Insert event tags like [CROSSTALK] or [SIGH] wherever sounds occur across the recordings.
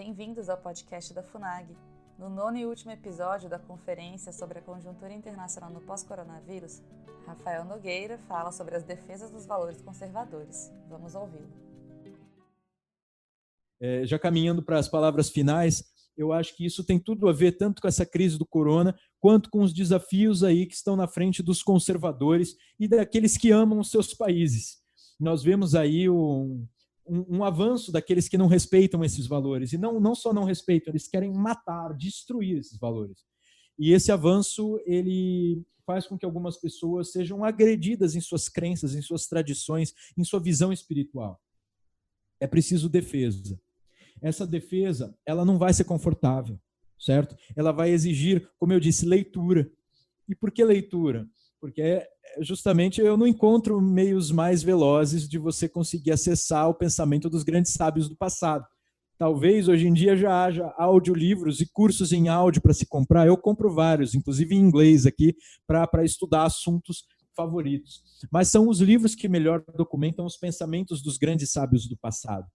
Bem-vindos ao podcast da FUNAG. No nono e último episódio da conferência sobre a conjuntura internacional no pós-coronavírus, Rafael Nogueira fala sobre as defesas dos valores conservadores. Vamos ouvi-lo. É, já caminhando para as palavras finais, eu acho que isso tem tudo a ver tanto com essa crise do corona, quanto com os desafios aí que estão na frente dos conservadores e daqueles que amam os seus países. Nós vemos aí um, um, um, avanço daqueles que não respeitam esses valores. E não, não só não respeitam, eles querem matar, destruir esses valores. E esse avanço, ele faz com que algumas pessoas sejam agredidas em suas crenças, em suas tradições, em sua visão espiritual. É preciso defesa essa defesa ela não vai ser confortável, certo? Ela vai exigir, como eu disse, leitura. E por que leitura? Porque é, justamente eu não encontro meios mais velozes de você conseguir acessar o pensamento dos grandes sábios do passado. Talvez hoje em dia já haja audiolivros e cursos em áudio para se comprar. Eu compro vários, inclusive em inglês aqui, para estudar assuntos favoritos. Mas são os livros que melhor documentam os pensamentos dos grandes sábios do passado.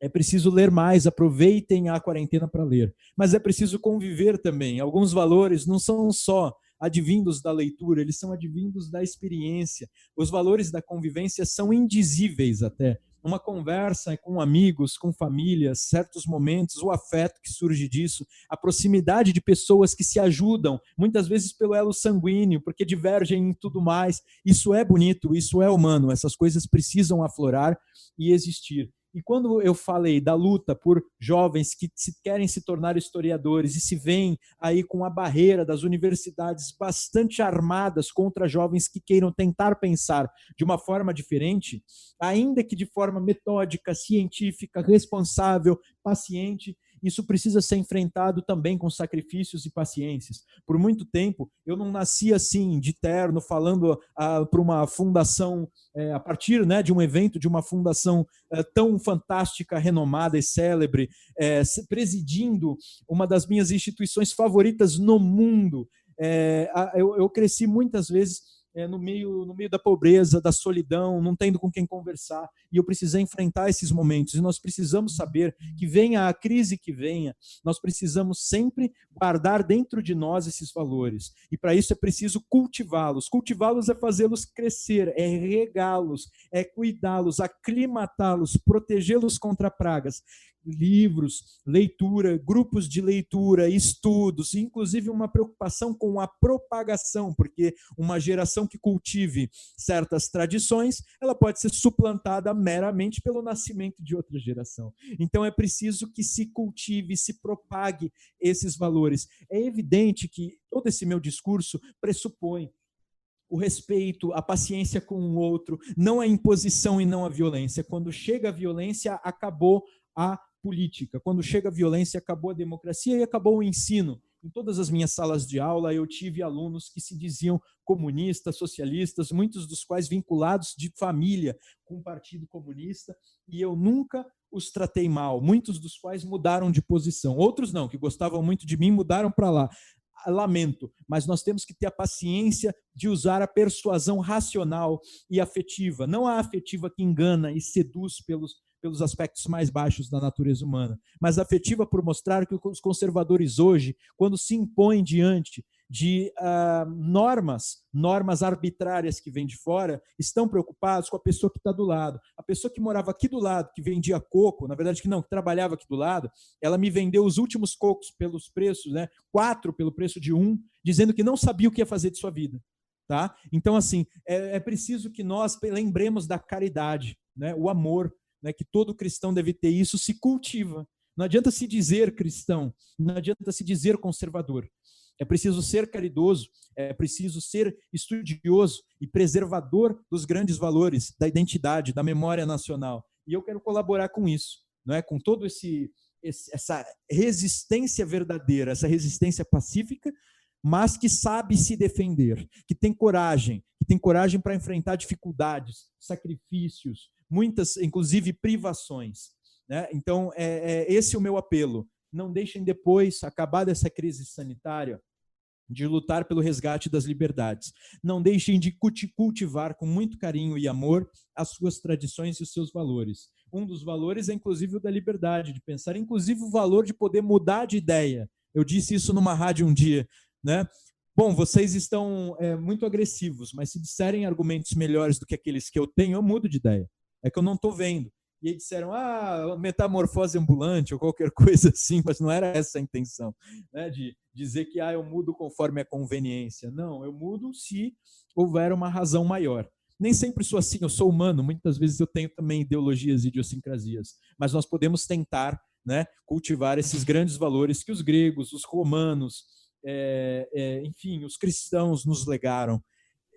É preciso ler mais, aproveitem a quarentena para ler. Mas é preciso conviver também. Alguns valores não são só advindos da leitura, eles são advindos da experiência. Os valores da convivência são indizíveis até. Uma conversa com amigos, com famílias, certos momentos, o afeto que surge disso, a proximidade de pessoas que se ajudam, muitas vezes pelo elo sanguíneo, porque divergem em tudo mais. Isso é bonito, isso é humano, essas coisas precisam aflorar e existir. E quando eu falei da luta por jovens que se, querem se tornar historiadores e se veem aí com a barreira das universidades bastante armadas contra jovens que queiram tentar pensar de uma forma diferente, ainda que de forma metódica, científica, responsável, paciente, isso precisa ser enfrentado também com sacrifícios e paciências. Por muito tempo, eu não nasci assim, de terno, falando ah, para uma fundação, é, a partir né, de um evento de uma fundação é, tão fantástica, renomada e célebre, é, presidindo uma das minhas instituições favoritas no mundo. É, eu, eu cresci muitas vezes é, no, meio, no meio da pobreza, da solidão, não tendo com quem conversar. E eu precisei enfrentar esses momentos. E nós precisamos saber que venha a crise que venha, nós precisamos sempre guardar dentro de nós esses valores. E para isso é preciso cultivá-los. Cultivá-los é fazê-los crescer, é regá-los, é cuidá-los, aclimatá-los, protegê-los contra pragas livros, leitura, grupos de leitura, estudos, inclusive uma preocupação com a propagação, porque uma geração que cultive certas tradições, ela pode ser suplantada meramente pelo nascimento de outra geração. Então é preciso que se cultive, se propague esses valores. É evidente que todo esse meu discurso pressupõe o respeito, a paciência com o outro, não a imposição e não a violência. Quando chega a violência, acabou a política. Quando chega a violência, acabou a democracia e acabou o ensino. Em todas as minhas salas de aula, eu tive alunos que se diziam comunistas, socialistas, muitos dos quais vinculados de família com o Partido Comunista, e eu nunca os tratei mal, muitos dos quais mudaram de posição. Outros não, que gostavam muito de mim, mudaram para lá lamento, mas nós temos que ter a paciência de usar a persuasão racional e afetiva, não a afetiva que engana e seduz pelos pelos aspectos mais baixos da natureza humana, mas afetiva por mostrar que os conservadores hoje, quando se impõem diante de uh, normas, normas arbitrárias que vêm de fora, estão preocupados com a pessoa que está do lado. A pessoa que morava aqui do lado, que vendia coco, na verdade que não, que trabalhava aqui do lado, ela me vendeu os últimos cocos pelos preços, né? Quatro pelo preço de um, dizendo que não sabia o que ia fazer de sua vida. Tá? Então, assim, é, é preciso que nós lembremos da caridade, né? o amor, né, que todo cristão deve ter isso, se cultiva. Não adianta se dizer cristão, não adianta se dizer conservador. É preciso ser caridoso, é preciso ser estudioso e preservador dos grandes valores da identidade, da memória nacional. E eu quero colaborar com isso, não é? Com todo esse, esse essa resistência verdadeira, essa resistência pacífica, mas que sabe se defender, que tem coragem, que tem coragem para enfrentar dificuldades, sacrifícios, muitas, inclusive, privações. Né? Então, é, é esse é o meu apelo. Não deixem depois, acabar dessa crise sanitária, de lutar pelo resgate das liberdades. Não deixem de cultivar com muito carinho e amor as suas tradições e os seus valores. Um dos valores é inclusive o da liberdade de pensar, inclusive o valor de poder mudar de ideia. Eu disse isso numa rádio um dia, né? Bom, vocês estão é, muito agressivos, mas se disserem argumentos melhores do que aqueles que eu tenho, eu mudo de ideia. É que eu não estou vendo. E aí disseram, ah, metamorfose ambulante ou qualquer [LAUGHS] coisa assim, mas não era essa a intenção, né? De dizer que ah, eu mudo conforme a conveniência. Não, eu mudo se houver uma razão maior. Nem sempre sou assim, eu sou humano, muitas vezes eu tenho também ideologias e idiosincrasias, mas nós podemos tentar né, cultivar esses grandes valores que os gregos, os romanos, é, é, enfim, os cristãos nos legaram.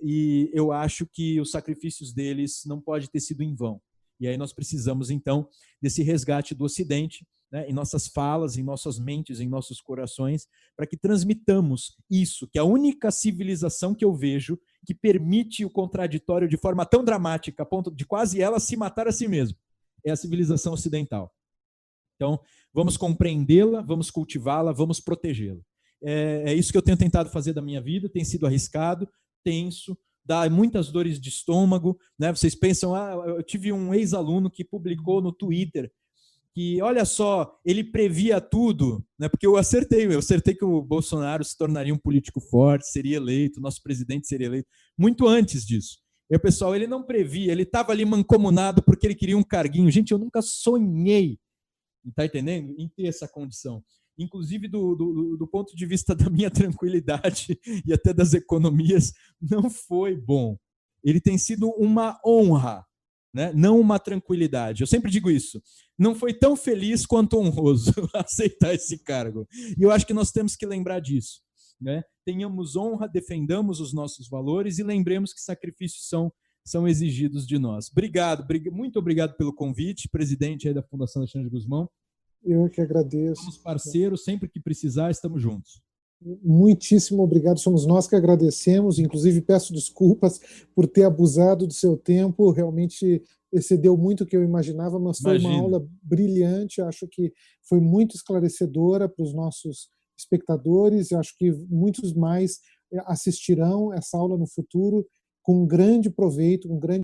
E eu acho que os sacrifícios deles não pode ter sido em vão. E aí nós precisamos, então, desse resgate do Ocidente, né, em nossas falas, em nossas mentes, em nossos corações, para que transmitamos isso, que é a única civilização que eu vejo que permite o contraditório de forma tão dramática, a ponto de quase ela se matar a si mesma, é a civilização ocidental. Então, vamos compreendê-la, vamos cultivá-la, vamos protegê-la. É, é isso que eu tenho tentado fazer da minha vida, tem sido arriscado, tenso, dá muitas dores de estômago, né? Vocês pensam, ah, eu tive um ex-aluno que publicou no Twitter que, olha só, ele previa tudo, né? Porque eu acertei, eu acertei que o Bolsonaro se tornaria um político forte, seria eleito, nosso presidente seria eleito, muito antes disso. E o pessoal, ele não previa, ele estava ali mancomunado porque ele queria um carguinho. Gente, eu nunca sonhei, tá entendendo? Em ter essa condição inclusive do, do, do, ponto de vista [LAUGHS] da minha tranquilidade e até das economias, não foi bom. Ele tem sido uma honra, né? não uma tranquilidade. Eu sempre digo isso. Não foi tão feliz quanto honroso [LAUGHS] aceitar esse cargo. E eu acho que nós temos que lembrar disso. Né? Tenhamos honra, defendamos os nossos valores e lembremos que sacrifícios são são exigidos de nós. Obrigado, muito obrigado pelo convite, presidente da Fundação Alexandre Guzmão. Eu que agradeço. Somos parceiros, sempre que precisar, estamos juntos. Muitíssimo obrigado. Somos nós que agradecemos. Inclusive, peço desculpas por ter abusado do seu tempo. Realmente excedeu muito o que eu imaginava, mas foi Imagina. uma aula brilhante. Acho que foi muito esclarecedora para os nossos espectadores. Acho que muitos mais assistirão essa aula no futuro com grande proveito, com grande